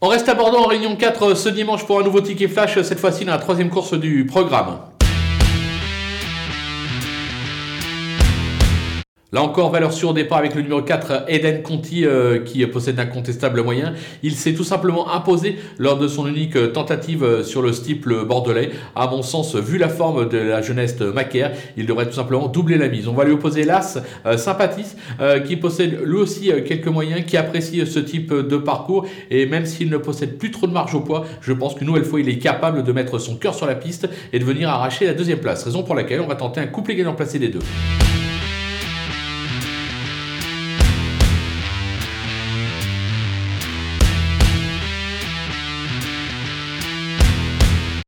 On reste à Bordeaux en Réunion 4 ce dimanche pour un nouveau ticket flash, cette fois-ci dans la troisième course du programme. Là encore, valeur sûre départ avec le numéro 4, Eden Conti, euh, qui possède d'incontestables moyens. Il s'est tout simplement imposé lors de son unique tentative euh, sur le steeple bordelais. À mon sens, vu la forme de la jeunesse Macaire, il devrait tout simplement doubler la mise. On va lui opposer l'As euh, Sympathis, qui possède lui aussi quelques moyens, qui apprécie ce type de parcours. Et même s'il ne possède plus trop de marge au poids, je pense qu'une nouvelle fois, il est capable de mettre son cœur sur la piste et de venir arracher la deuxième place. Raison pour laquelle on va tenter un couplet gagnant placé des deux.